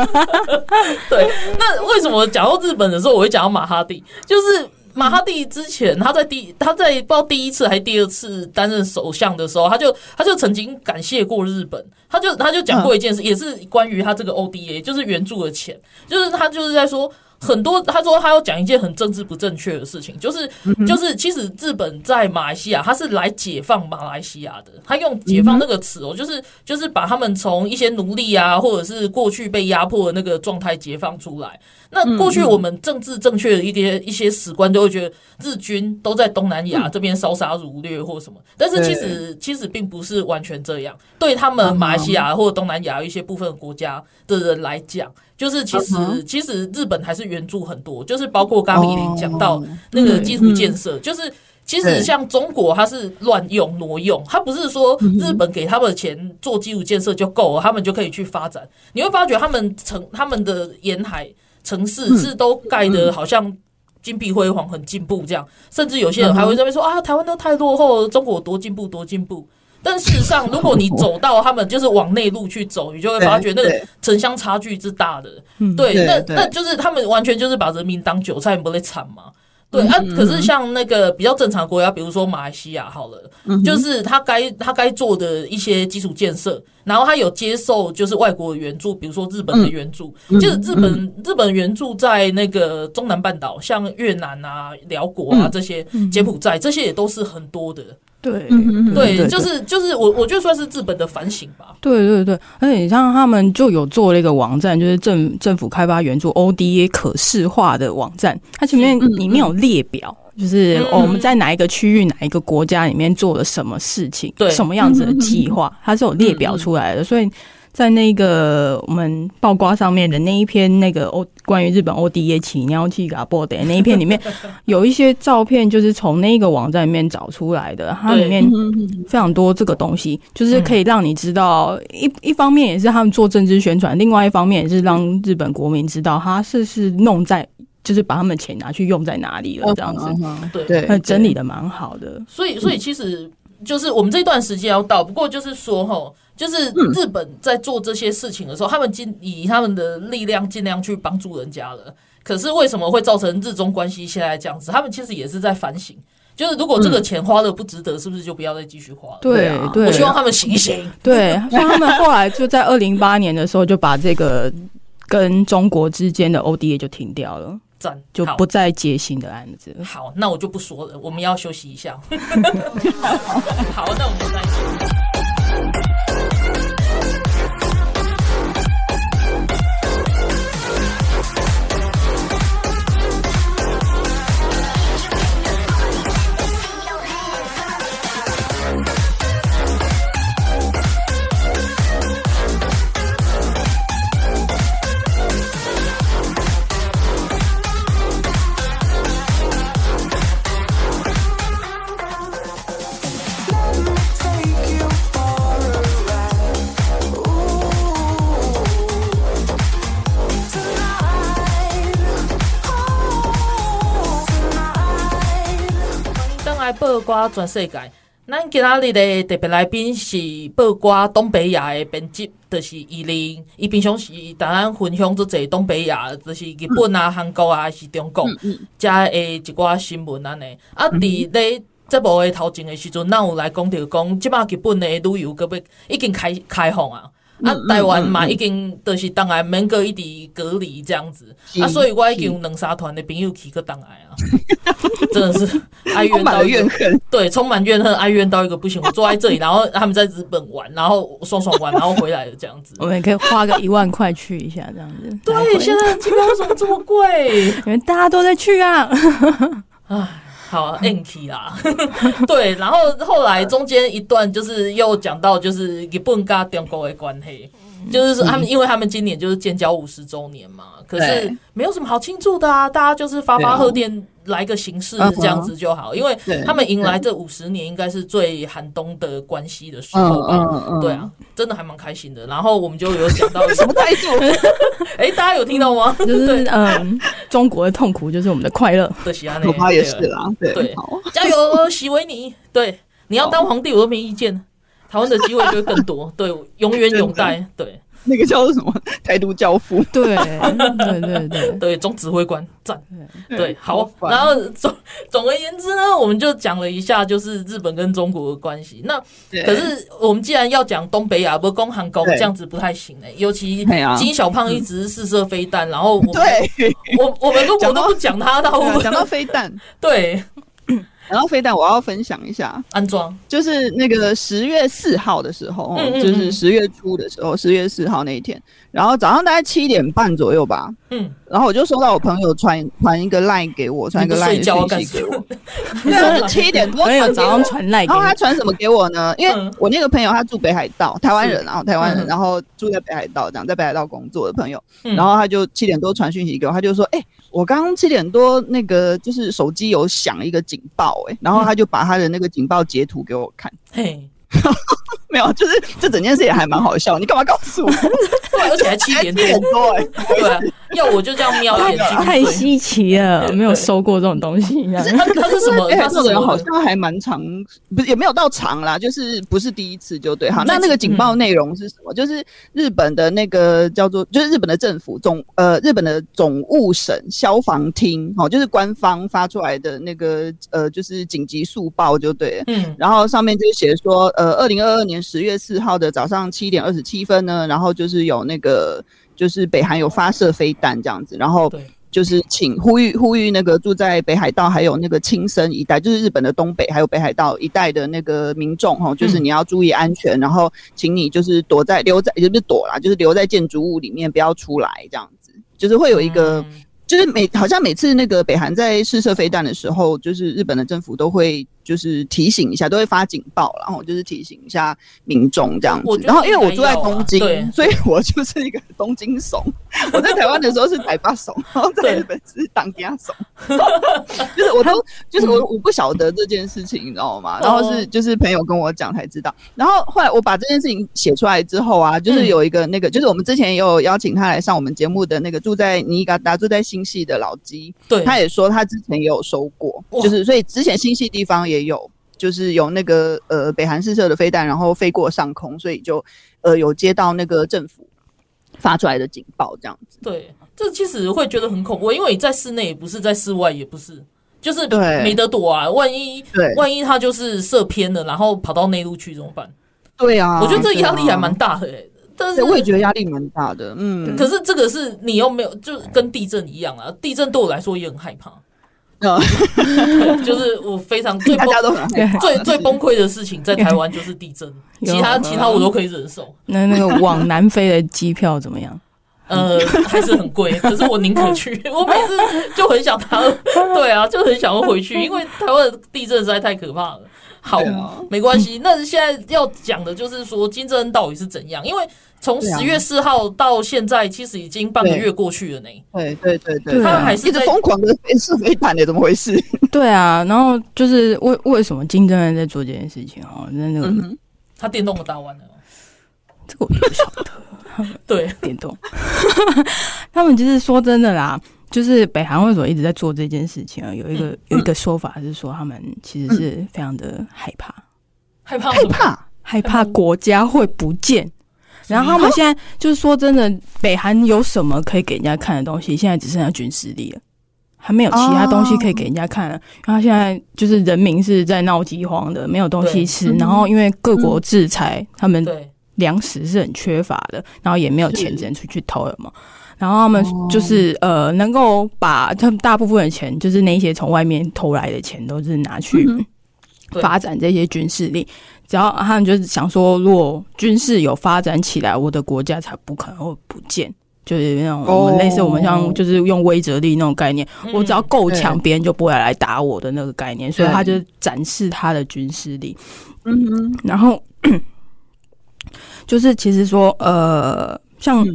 对，那为什么讲到日本的时候，我会讲到马哈蒂？就是马哈蒂之前他在第他在不知道第一次还是第二次担任首相的时候，他就他就曾经感谢过日本，他就他就讲过一件事，也是关于他这个 ODA，就是援助的钱，就是他就是在说。很多，他说他要讲一件很政治不正确的事情，就是就是，其实日本在马来西亚，他是来解放马来西亚的。他用“解放”那个词哦，就是就是把他们从一些奴隶啊，或者是过去被压迫的那个状态解放出来。那过去我们政治正确的一些一些史观都会觉得日军都在东南亚这边烧杀掳掠或什么，但是其实其实并不是完全这样。对他们马来西亚或者东南亚一些部分国家的人来讲。就是其实其实日本还是援助很多，就是包括刚刚依琳讲到那个基础建设，就是其实像中国它是乱用挪用，它不是说日本给他们的钱做基础建设就够了，他们就可以去发展。你会发觉他们成他们的沿海城市是都盖的好像金碧辉煌，很进步这样，甚至有些人还会认为说啊，台湾都太落后了，中国多进步多进步。但事实上，如果你走到他们就是往内陆去走，你就会发觉那个城乡差距之大的。对，那那就是他们完全就是把人民当韭菜，不会惨嘛？对啊。可是像那个比较正常国家，比如说马来西亚，好了，就是他该他该做的一些基础建设，然后他有接受就是外国的援助，比如说日本的援助，就是日本日本援助在那个中南半岛，像越南啊、辽国啊这些，柬埔寨这些也都是很多的。对，对，就是就是我，我就算是日本的反省吧。对对对，而且你像他们就有做了一个网站，就是政政府开发援助 ODA 可视化的网站，它前面里面有列表，就是我们在哪一个区域、哪一个国家里面做了什么事情，对，什么样子的计划，它是有列表出来的，所以。在那个我们曝光上面的那一篇那个欧关于日本 ODA 起尿气嘎波的那一篇里面，有一些照片就是从那个网站里面找出来的，它里面非常多这个东西，就是可以让你知道一一方面也是他们做政治宣传，另外一方面也是让日本国民知道他是是弄在。就是把他们钱拿去用在哪里了，这样子，嗯嗯、对对，整理的蛮好的。所以，所以其实就是我们这段时间要到，不过就是说吼，就是日本在做这些事情的时候，嗯、他们尽以他们的力量尽量去帮助人家了。可是为什么会造成日中关系现在这样子？他们其实也是在反省，就是如果这个钱花的不值得，是不是就不要再继续花了？对啊，对，我希望他们醒一醒。对，像他们后来就在二零零八年的时候就把这个跟中国之间的 ODA 就停掉了。就不再接新的案子。好，那我就不说了，我们要休息一下。好，那我们再见。歌全世界，咱今仔日的特别来宾是报歌东北亚的编辑，就是伊琳。伊平常时同咱分享做侪东北亚，就是日本啊、韩国啊，还是中国，加诶一寡新闻安尼。啊，伫咧节目诶头前的时阵，咱有来讲着讲，即马日本的旅游阁要已经开开放啊。啊，台湾嘛，已经都是当然免阁一直隔离这样子啊，所以我已经有两三团的朋友去个当来啊，真的是 哀怨到怨恨，对，充满怨恨，哀怨到一个不行。我坐在这里，然后他们在日本玩，然后爽爽玩，然后回来了这样子。我们也可以花个一万块去一下这样子。对，现在机票怎么这么贵？因为大家都在去啊。唉。好，NK 啦，对，然后后来中间一段就是又讲到就是日本跟中国的关系，就是说他们因为他们今年就是建交五十周年嘛，可是没有什么好庆祝的啊，大家就是发发贺电。来个形式这样子就好，因为他们迎来这五十年应该是最寒冬的关系的时候吧？对啊，真的还蛮开心的。然后我们就有讲到 什么态度？哎，大家有听到吗？就是嗯，中国的痛苦就是我们的快乐。对，喜安恐怕也是啦。对，加油，喜维尼。对，你要当皇帝我都没意见，台湾的机会就会更多。对，永远永待。对。那个叫做什么？台独教父，对对对 对对，总指挥官赞，对，好。然后总总而言之呢，我们就讲了一下，就是日本跟中国的关系。那可是我们既然要讲东北亚，不攻韩国这样子不太行哎。尤其金小胖一直试射飞弹，然后我们我我们如果都不讲他，他会不会讲到飞弹？对。然后飞弹，我要分享一下。安装，就是那个十月四号的时候，嗯嗯嗯就是十月初的时候，十月四号那一天，然后早上大概七点半左右吧，嗯，然后我就收到我朋友传传一个 line 给我，传一个 line 的讯息给我，就是七点多，朋友早上传 line，然后他传什么给我呢？因为我那个朋友他住北海道，台湾人，然后台湾人，然后住在北海道，这样在北海道工作的朋友，然后他就七点多传讯息给我，他就说，哎。我刚刚七点多，那个就是手机有响一个警报，哎，然后他就把他的那个警报截图给我看，嘿。没有，就是这整件事也还蛮好笑。你干嘛告诉我？对 而且还七点多，对，对，要我就这样瞄眼睛，太稀奇了，没有收过这种东西。他他是什么？他这个人好像还蛮长，不是也没有到长啦，就是不是第一次就对。哈，那那个警报内容是什么？就是日本的那个叫做，就是日本的政府总呃，日本的总务省消防厅，哦，就是官方发出来的那个呃，就是紧急速报就对。嗯，然后上面就写说，呃，二零二二年。十月四号的早上七点二十七分呢，然后就是有那个，就是北韩有发射飞弹这样子，然后就是请呼吁呼吁那个住在北海道还有那个青森一带，就是日本的东北还有北海道一带的那个民众哈，就是你要注意安全，嗯、然后请你就是躲在留在也不是躲啦，就是留在建筑物里面不要出来这样子，就是会有一个。嗯就是每好像每次那个北韩在试射飞弹的时候，就是日本的政府都会就是提醒一下，都会发警报，然后就是提醒一下民众这样子。然后因为我住在东京，所以我就是一个东京怂。我在台湾的时候是台巴怂，然后在日本是当家怂。就是我都就是我我不晓得这件事情，你知道吗？然后是就是朋友跟我讲才知道。然后后来我把这件事情写出来之后啊，就是有一个那个，就是我们之前也有邀请他来上我们节目的那个住在尼加达住在新系的老鸡，对，他也说他之前也有收过，就是所以之前新系地方也有，就是有那个呃北韩试射的飞弹，然后飞过上空，所以就呃有接到那个政府发出来的警报，这样子。对，这其实会觉得很恐怖，因为你在室内也不是，在室外也不是，就是没得躲啊。万一对，万一他就是射偏了，然后跑到内陆去怎么办？对啊，我觉得这压力还蛮大的诶、欸。但是我也觉得压力蛮大的，嗯。可是这个是你又没有，就跟地震一样啊。地震对我来说也很害怕。就是我非常最崩最最崩溃的事情，在台湾就是地震，其他其他我都可以忍受。那那个往南飞的机票怎么样？呃，还是很贵，可是我宁可去。我每次就很想他，对啊，就很想要回去，因为台湾的地震实在太可怕了。好，没关系。那现在要讲的就是说金正恩到底是怎样？因为从十月四号到现在，其实已经半个月过去了呢。对对对对，他还是一直疯狂的试飞弹的，怎么回事？对啊，然后就是为为什么金正恩在做这件事情啊？那那个他电动都打完了，这个我就不晓得。对，电动，他们就是说真的啦。就是北韩为什么一直在做这件事情啊？有一个、嗯、有一个说法是说，他们其实是非常的害怕，害怕害怕害怕国家会不见。然后他们现在就是说真的，北韩有什么可以给人家看的东西？现在只剩下军事力了，还没有其他东西可以给人家看了。然后现在就是人民是在闹饥荒的，没有东西吃。然后因为各国制裁，他们粮食是很缺乏的，然后也没有钱只能出去偷了嘛。然后他们就是呃，能够把他们大部分的钱，就是那些从外面偷来的钱，都是拿去发展这些军事力。只要他们就是想说，如果军事有发展起来，我的国家才不可能会不见。就是那种我们类似我们像就是用威慑力那种概念，我只要够强，别人就不会来打我的那个概念。所以他就展示他的军事力。嗯哼，然后就是其实说呃，像。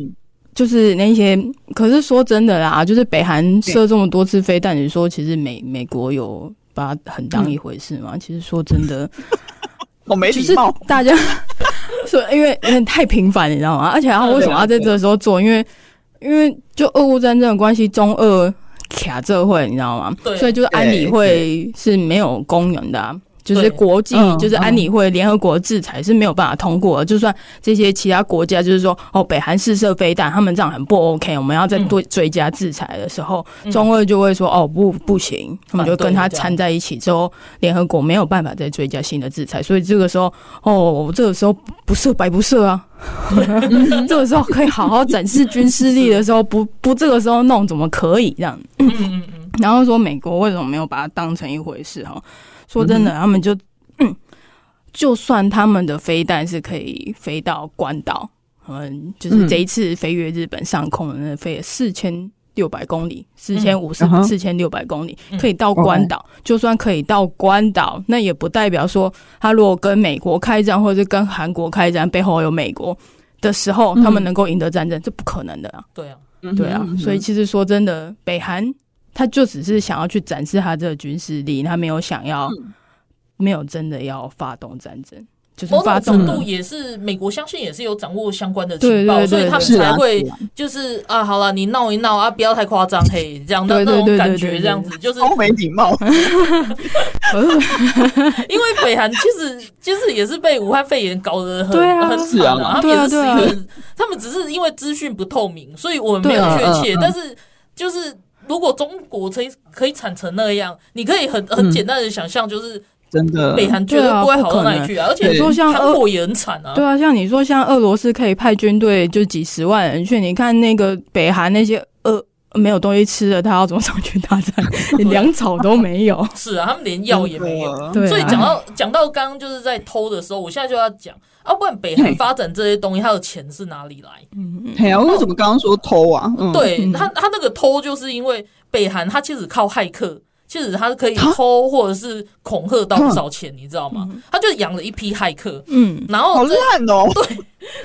就是那些，可是说真的啦，就是北韩射这么多次飞弹，你说其实美美国有把它很当一回事吗？嗯、其实说真的，我没礼貌。大家 说，因为有点太频繁，你知道吗？而且他为什么要在这个时候做？因为因为就俄乌战争的关系，中俄卡这会，你知道吗？所以就是安理会是没有功能的、啊。就是国际，就是安理会联合国制裁是没有办法通过的。就算这些其他国家，就是说哦，北韩试射飞弹，他们这样很不 OK，我们要再追追加制裁的时候，中俄就会说哦，不不行，他们就跟他掺在一起之后，联合国没有办法再追加新的制裁。所以这个时候，哦，这个时候不射白不射啊，这个时候可以好好展示军事力的时候，不不这个时候弄怎么可以这样？然后说美国为什么没有把它当成一回事哈？说真的，他们就，嗯，就算他们的飞弹是可以飞到关岛，嗯，就是这一次飞越日本上空的那飞四千六百公里，四千五十四千六百公里，可以到关岛。就算可以到关岛，那也不代表说他如果跟美国开战，或者是跟韩国开战，背后有美国的时候，他们能够赢得战争，这不可能的啊！对啊，对啊，所以其实说真的，北韩。他就只是想要去展示他这个军事力，他没有想要，没有真的要发动战争。就是发动某种程度也是美国相信也是有掌握相关的情报，所以他们才会就是啊，好了，你闹一闹啊，不要太夸张，嘿，这样的那种感觉，这样子就是超没礼貌。因为北韩其实其实也是被武汉肺炎搞得很很惨嘛，他们也是一个，他们只是因为资讯不透明，所以我们没有确切，但是就是。如果中国可以可以产成那样，你可以很很简单的想象，就是真的。北韩绝对不会好到哪里去啊！而且说像韩国也很惨啊，对啊，像你说像俄罗斯可以派军队就几十万人去，你看那个北韩那些俄没有东西吃的，他要怎么上去打仗？连粮草都没有。是啊，他们连药也没有。对，所以讲到讲到刚刚就是在偷的时候，我现在就要讲。啊，不然北韩发展这些东西，他的钱是哪里来？嗯嗯，哎呀，为什么刚刚说偷啊？对他，他那个偷就是因为北韩，他其实靠骇客其实他可以偷或者是恐吓到不少钱，你知道吗？他就养了一批骇客，嗯，然后好烂哦，对，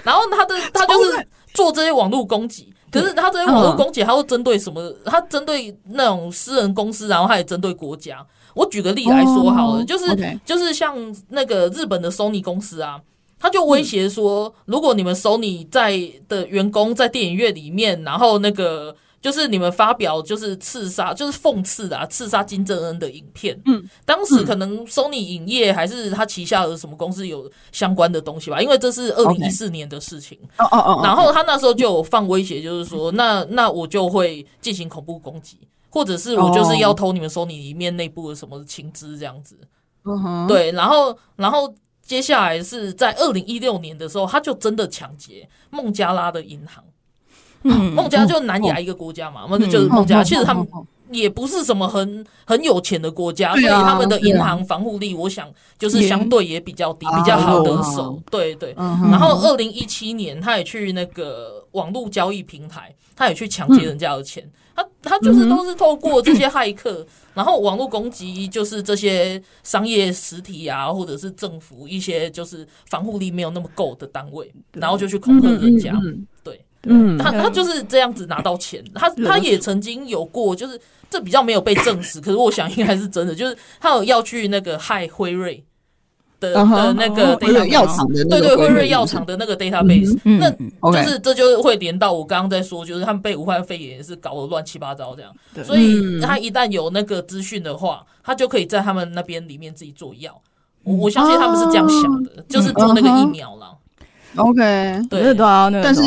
然后他的他就是做这些网络攻击，可是他这些网络攻击，他会针对什么？他针对那种私人公司，然后他也针对国家。我举个例来说好了，就是就是像那个日本的 Sony 公司啊，他就威胁说，如果你们 Sony 在的员工在电影院里面，然后那个。就是你们发表就是刺杀，就是讽刺啊，刺杀金正恩的影片。嗯，当时可能 Sony 影业还是他旗下的什么公司有相关的东西吧，因为这是二零一四年的事情。哦哦哦。然后他那时候就有放威胁，就是说，那那我就会进行恐怖攻击，或者是我就是要偷你们 Sony 里面内部的什么情资这样子。嗯哼。对，然后然后接下来是在二零一六年的时候，他就真的抢劫孟加拉的银行。嗯，孟加拉就南亚一个国家嘛，那、嗯、就是孟加拉。其实他们也不是什么很很有钱的国家，所以他们的银行防护力，我想就是相对也比较低，比较好得手。对对。然后二零一七年，他也去那个网络交易平台，他也去抢劫人家的钱。他他就是都是透过这些骇客，然后网络攻击，就是这些商业实体啊，或者是政府一些就是防护力没有那么够的单位，然后就去恐吓人家。对。嗯，他他就是这样子拿到钱，他他也曾经有过，就是这比较没有被证实，可是我想应该是真的，就是他有要去那个害辉瑞的的那个药厂的对对辉瑞药厂的那个 database，那就是这就会连到我刚刚在说，就是他们被武汉肺炎是搞得乱七八糟这样，所以他一旦有那个资讯的话，他就可以在他们那边里面自己做药，我我相信他们是这样想的，就是做那个疫苗了。OK，对，对啊，那但是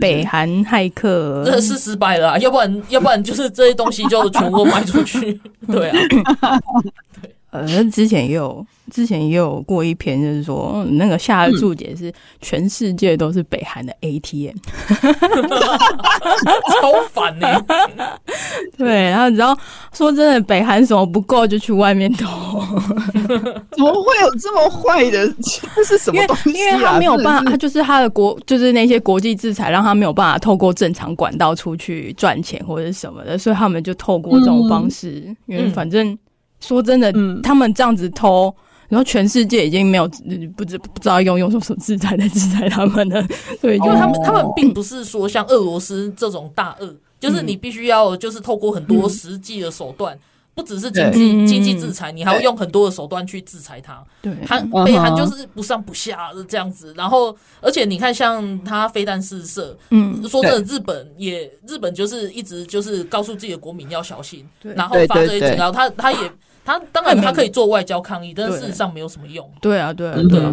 北韩骇客。这是失败了，要不然要不然就是这些东西就全部卖出去，对啊，对，呃，之前也有。之前也有过一篇，就是说那个下的注解是全世界都是北韩的 ATM，超烦呢、欸。对，然后你知道说真的，北韩什么不够就去外面偷，怎么会有这么坏的？这是什么东西、啊、因为他没有办法，他就是他的国，就是那些国际制裁让他没有办法透过正常管道出去赚钱或者什么的，所以他们就透过这种方式。嗯、因为反正说真的，嗯、他们这样子偷。然后全世界已经没有不知不知道用用什么制裁来制裁他们了，对，因为他们他们并不是说像俄罗斯这种大鳄，就是你必须要就是透过很多实际的手段，不只是经济经济制裁，你还要用很多的手段去制裁他。对，韩北韩就是不上不下的这样子，然后而且你看像他飞弹试射，嗯，说真的，日本也日本就是一直就是告诉自己的国民要小心，然后发这些警告，他他也。他当然他可以做外交抗议，但是事实上没有什么用。对啊，对啊，对啊。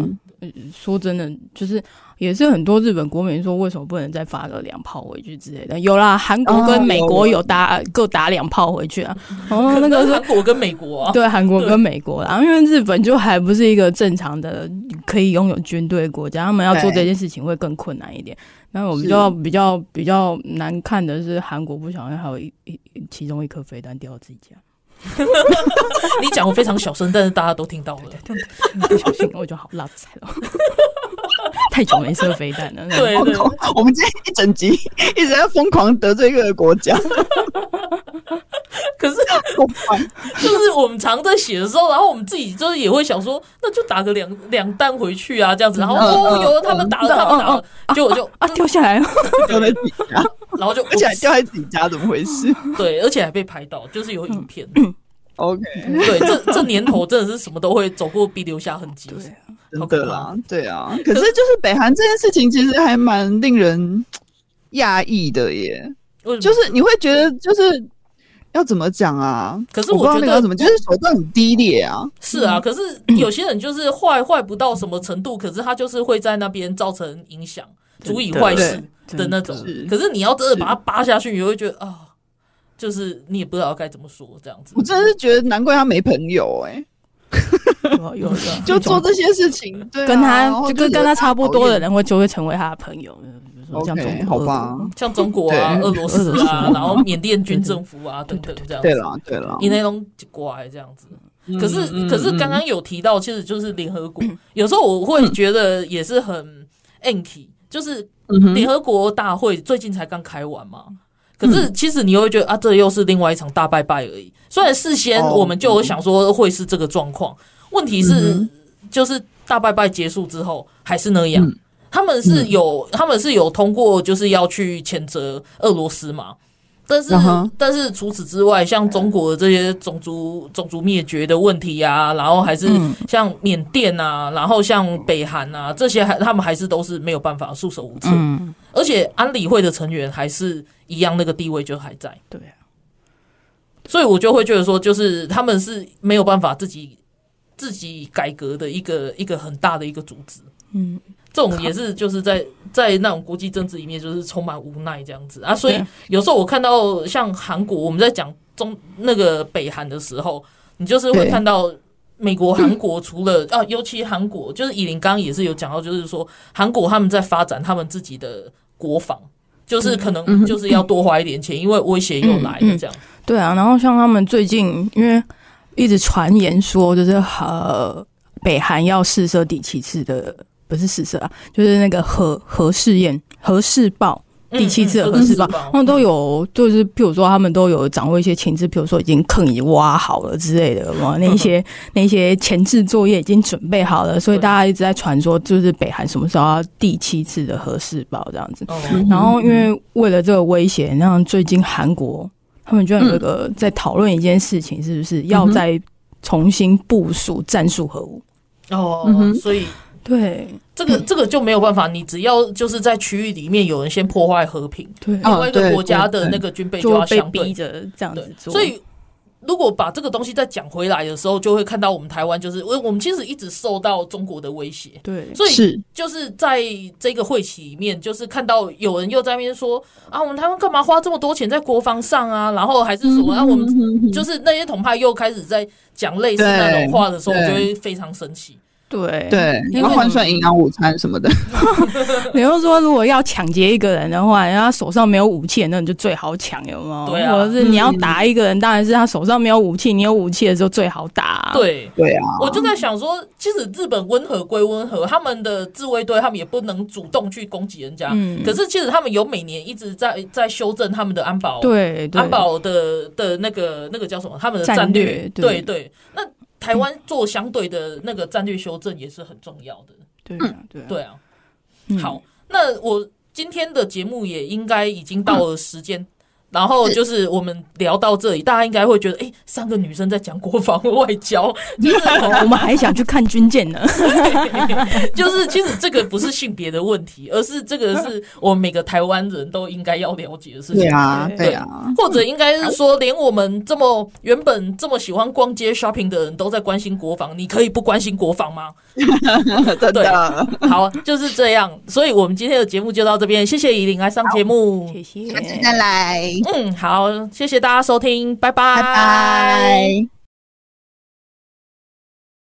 说真的，就是也是很多日本国民说，为什么不能再发个两炮回去之类的？有啦，韩国跟美国有打，各打两炮回去啊。哦，那个韩国跟美国，对，韩国跟美国啦。因为日本就还不是一个正常的可以拥有军队国家，他们要做这件事情会更困难一点。那我比较比较比较难看的是，韩国不小心还有一一其中一颗飞弹掉到自己家。你讲的非常小声，但是大家都听到了。对对对，不小心我就好落彩了。太久没射飞弹了。对，对，对，我们今天一整集 一直在疯狂得罪一个国家。可是，就是我们常在写的时候，然后我们自己就是也会想说，那就打个两两弹回去啊，这样子。然后哦，有了他们打了，他们打了，就我就啊掉下来了，掉在底下，然后就而且还掉在自己家，怎么回事？对，而且还被拍到，就是有影片。OK，对，这这年头真的是什么都会走过必留下痕迹，真的啦，对啊。可是就是北韩这件事情，其实还蛮令人讶异的耶。就是你会觉得，就是要怎么讲啊？可是我觉得要怎么，就是手段很低劣啊。是啊，可是有些人就是坏坏不到什么程度，可是他就是会在那边造成影响，足以坏事的那种。可是你要真的把他扒下去，你会觉得啊。就是你也不知道该怎么说这样子，我真的是觉得难怪他没朋友哎、欸，有的就做这些事情，对、啊，跟他就跟跟他差不多的人会就会成为他的朋友，比如说像中国，好吧，像中国啊、俄罗斯啊，然后缅甸军政府啊等等这样子，对了对了，以那种乖这样子。可是可是刚刚有提到，其实就是联合国，有时候我会觉得也是很 anky，就是联合国大会最近才刚开完嘛。可是其实你又会觉得啊，这又是另外一场大拜拜而已。虽然事先我们就有想说会是这个状况，问题是就是大拜拜结束之后还是那样。他们是有他们是有通过就是要去谴责俄罗斯嘛。但是，uh huh. 但是除此之外，像中国的这些种族种族灭绝的问题啊，然后还是像缅甸啊，然后像北韩啊，这些还他们还是都是没有办法束手无策。嗯，而且安理会的成员还是一样，那个地位就还在。对啊，所以我就会觉得说，就是他们是没有办法自己自己改革的一个一个很大的一个组织。嗯。这种也是就是在 在那种国际政治里面，就是充满无奈这样子啊。所以有时候我看到像韩国，我们在讲中那个北韩的时候，你就是会看到美国、韩国除了啊，尤其韩国，就是以琳刚刚也是有讲到，就是说韩国他们在发展他们自己的国防，就是可能就是要多花一点钱，因为威胁又来了这样。对啊，然后像他们最近因为一直传言说，就是呃，北韩要试射第七次的。不是试射啊，就是那个核核试验、核试爆第七次的核试爆，他们都有，就是譬如说他们都有掌握一些情资，譬如说已经坑已挖好了之类的，嘛，那些那些前置作业已经准备好了，所以大家一直在传说，就是北韩什么时候要第七次的核试爆这样子。然后因为为了这个威胁，那最近韩国他们就有一个在讨论一件事情，是不是要再重新部署战术核武？哦，所以。对，这个这个就没有办法，你只要就是在区域里面有人先破坏和平，对，另外一个国家的那个军备就要相对。逼着这样子做。所以，如果把这个东西再讲回来的时候，就会看到我们台湾就是我我们其实一直受到中国的威胁，对，所以就是在这个会期里面，就是看到有人又在那边说啊，我们台湾干嘛花这么多钱在国防上啊？然后还是说啊，我们就是那些统派又开始在讲类似那种话的时候，我就会非常生气。对对，你要换算营养午餐什么的。比如说，如果要抢劫一个人的话，然后他手上没有武器，那你就最好抢，有没有？对啊。或者是你要打一个人，当然是他手上没有武器，你有武器的时候最好打。对对啊。我就在想说，其实日本温和归温和，他们的自卫队他们也不能主动去攻击人家。嗯。可是其实他们有每年一直在在修正他们的安保，对安保的的那个那个叫什么？他们的战略。对对。那。台湾做相对的那个战略修正也是很重要的，对啊，对啊，对啊。好，那我今天的节目也应该已经到了时间。然后就是我们聊到这里，大家应该会觉得，哎，三个女生在讲国防外交，就是我们还想去看军舰呢。就是其实这个不是性别的问题，而是这个是我们每个台湾人都应该要了解的事情。对啊，对啊。或者应该是说，连我们这么原本这么喜欢逛街 shopping 的人都在关心国防，你可以不关心国防吗？真的。好，就是这样。所以我们今天的节目就到这边，谢谢怡琳来上节目，谢谢，下次再来。嗯，好，谢谢大家收听，拜拜。拜拜。